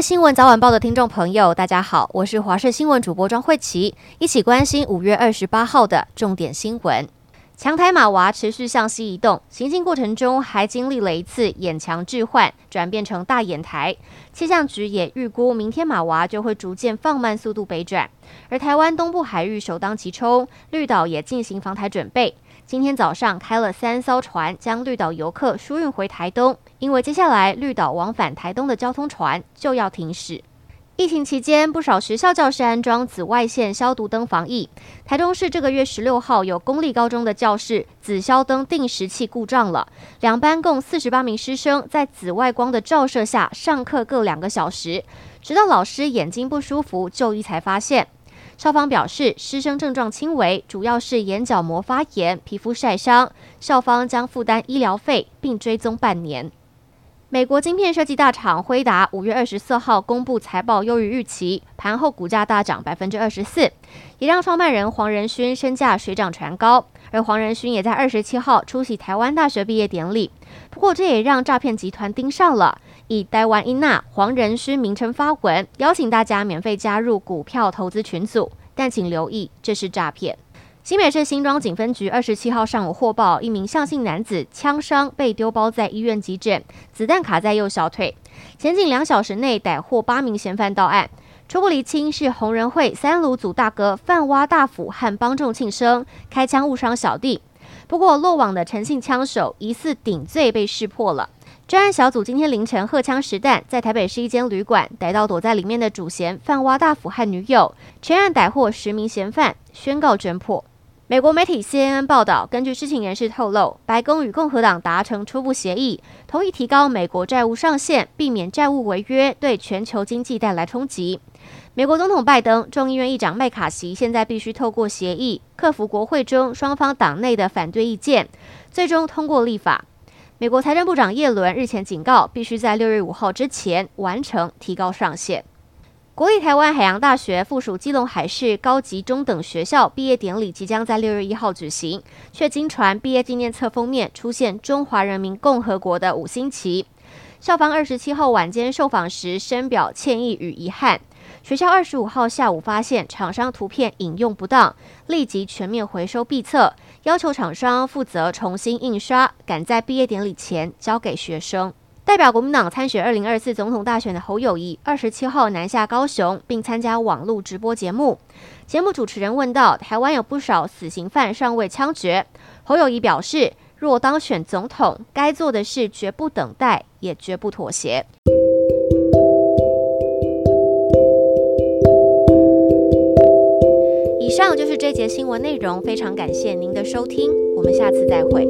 新闻早晚报的听众朋友，大家好，我是华视新闻主播庄慧琪，一起关心五月二十八号的重点新闻。强台马娃持续向西移动，行进过程中还经历了一次眼墙置换，转变成大眼台。气象局也预估，明天马娃就会逐渐放慢速度北转，而台湾东部海域首当其冲，绿岛也进行防台准备。今天早上开了三艘船，将绿岛游客输运回台东，因为接下来绿岛往返台东的交通船就要停驶。疫情期间，不少学校教室安装紫外线消毒灯防疫。台中市这个月十六号有公立高中的教室紫消灯定时器故障了，两班共四十八名师生在紫外光的照射下上课各两个小时，直到老师眼睛不舒服就医才发现。校方表示，师生症状轻微，主要是眼角膜发炎、皮肤晒伤。校方将负担医疗费，并追踪半年。美国晶片设计大厂辉达五月二十四号公布财报优于预期，盘后股价大涨百分之二十四，也让创办人黄仁勋身价水涨船高。而黄仁勋也在二十七号出席台湾大学毕业典礼。不过，这也让诈骗集团盯上了。以台湾英娜黄仁勋名称发文，邀请大家免费加入股票投资群组，但请留意，这是诈骗。新北市新庄警分局二十七号上午获报，一名向姓男子枪伤被丢包在医院急诊，子弹卡在右小腿。前仅两小时内逮获八名嫌犯到案，初步厘清是红人会三鲁组大哥范挖大辅和帮众庆生开枪误伤小弟。不过落网的陈姓枪手疑似顶罪被识破了。专案小组今天凌晨荷枪实弹，在台北市一间旅馆逮到躲在里面的主嫌范挖大辅和女友，全案逮获十名嫌犯，宣告侦破。美国媒体 CNN 报道，根据知情人士透露，白宫与共和党达成初步协议，同意提高美国债务上限，避免债务违约对全球经济带来冲击。美国总统拜登、众议院议长麦卡锡现在必须透过协议，克服国会中双方党内的反对意见，最终通过立法。美国财政部长叶伦日前警告，必须在六月五号之前完成提高上限。国立台湾海洋大学附属基隆海事高级中等学校毕业典礼即将在六月一号举行，却经传毕业纪念册封面出现中华人民共和国的五星旗。校方二十七号晚间受访时深表歉意与遗憾。学校二十五号下午发现厂商图片引用不当，立即全面回收毕册，要求厂商负责重新印刷，赶在毕业典礼前交给学生。代表国民党参选二零二四总统大选的侯友谊二十七号南下高雄，并参加网络直播节目。节目主持人问到：台湾有不少死刑犯尚未枪决，侯友谊表示，若当选总统，该做的事绝不等待，也绝不妥协。以上就是这节新闻内容，非常感谢您的收听，我们下次再会。